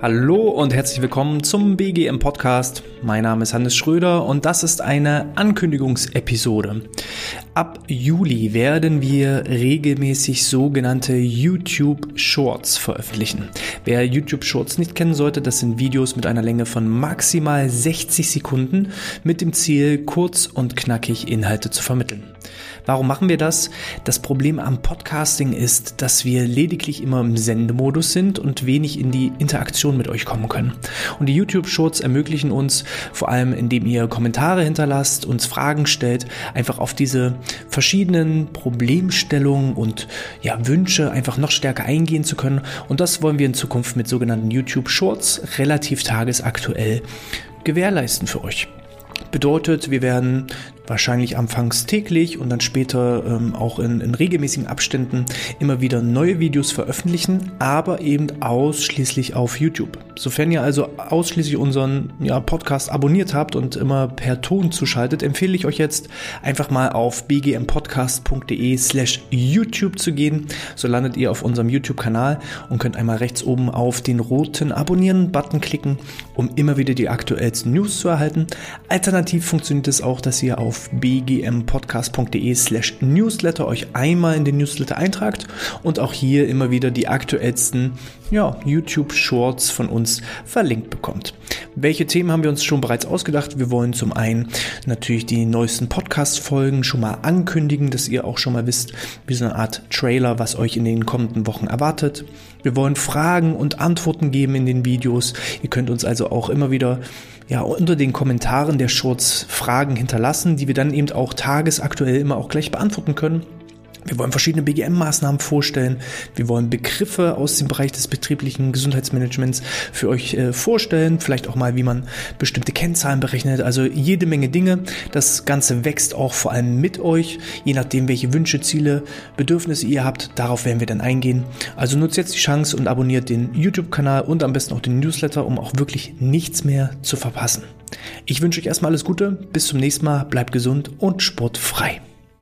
Hallo und herzlich willkommen zum BGM Podcast. Mein Name ist Hannes Schröder und das ist eine Ankündigungsepisode. Ab Juli werden wir regelmäßig sogenannte YouTube Shorts veröffentlichen. Wer YouTube Shorts nicht kennen sollte, das sind Videos mit einer Länge von maximal 60 Sekunden mit dem Ziel, kurz und knackig Inhalte zu vermitteln. Warum machen wir das? Das Problem am Podcasting ist, dass wir lediglich immer im Sendemodus sind und wenig in die Interaktion mit euch kommen können. Und die YouTube-Shorts ermöglichen uns, vor allem indem ihr Kommentare hinterlasst, uns Fragen stellt, einfach auf diese verschiedenen Problemstellungen und ja, Wünsche einfach noch stärker eingehen zu können. Und das wollen wir in Zukunft mit sogenannten YouTube-Shorts relativ tagesaktuell gewährleisten für euch. Bedeutet, wir werden wahrscheinlich anfangs täglich und dann später ähm, auch in, in regelmäßigen Abständen immer wieder neue Videos veröffentlichen, aber eben ausschließlich auf YouTube. Sofern ihr also ausschließlich unseren ja, Podcast abonniert habt und immer per Ton zuschaltet, empfehle ich euch jetzt einfach mal auf bgmpodcast.de slash YouTube zu gehen. So landet ihr auf unserem YouTube-Kanal und könnt einmal rechts oben auf den roten Abonnieren-Button klicken, um immer wieder die aktuellsten News zu erhalten. Alternativ funktioniert es auch, dass ihr auf auf bgmpodcast.de slash newsletter euch einmal in den Newsletter eintragt und auch hier immer wieder die aktuellsten ja, YouTube Shorts von uns verlinkt bekommt. Welche Themen haben wir uns schon bereits ausgedacht? Wir wollen zum einen natürlich die neuesten Podcast-Folgen schon mal ankündigen, dass ihr auch schon mal wisst, wie so eine Art Trailer, was euch in den kommenden Wochen erwartet. Wir wollen Fragen und Antworten geben in den Videos. Ihr könnt uns also auch immer wieder ja, unter den Kommentaren der Shorts Fragen hinterlassen, die wir dann eben auch tagesaktuell immer auch gleich beantworten können. Wir wollen verschiedene BGM-Maßnahmen vorstellen. Wir wollen Begriffe aus dem Bereich des betrieblichen Gesundheitsmanagements für euch äh, vorstellen. Vielleicht auch mal, wie man bestimmte Kennzahlen berechnet. Also jede Menge Dinge. Das Ganze wächst auch vor allem mit euch, je nachdem, welche Wünsche, Ziele, Bedürfnisse ihr habt. Darauf werden wir dann eingehen. Also nutzt jetzt die Chance und abonniert den YouTube-Kanal und am besten auch den Newsletter, um auch wirklich nichts mehr zu verpassen. Ich wünsche euch erstmal alles Gute. Bis zum nächsten Mal. Bleibt gesund und sportfrei.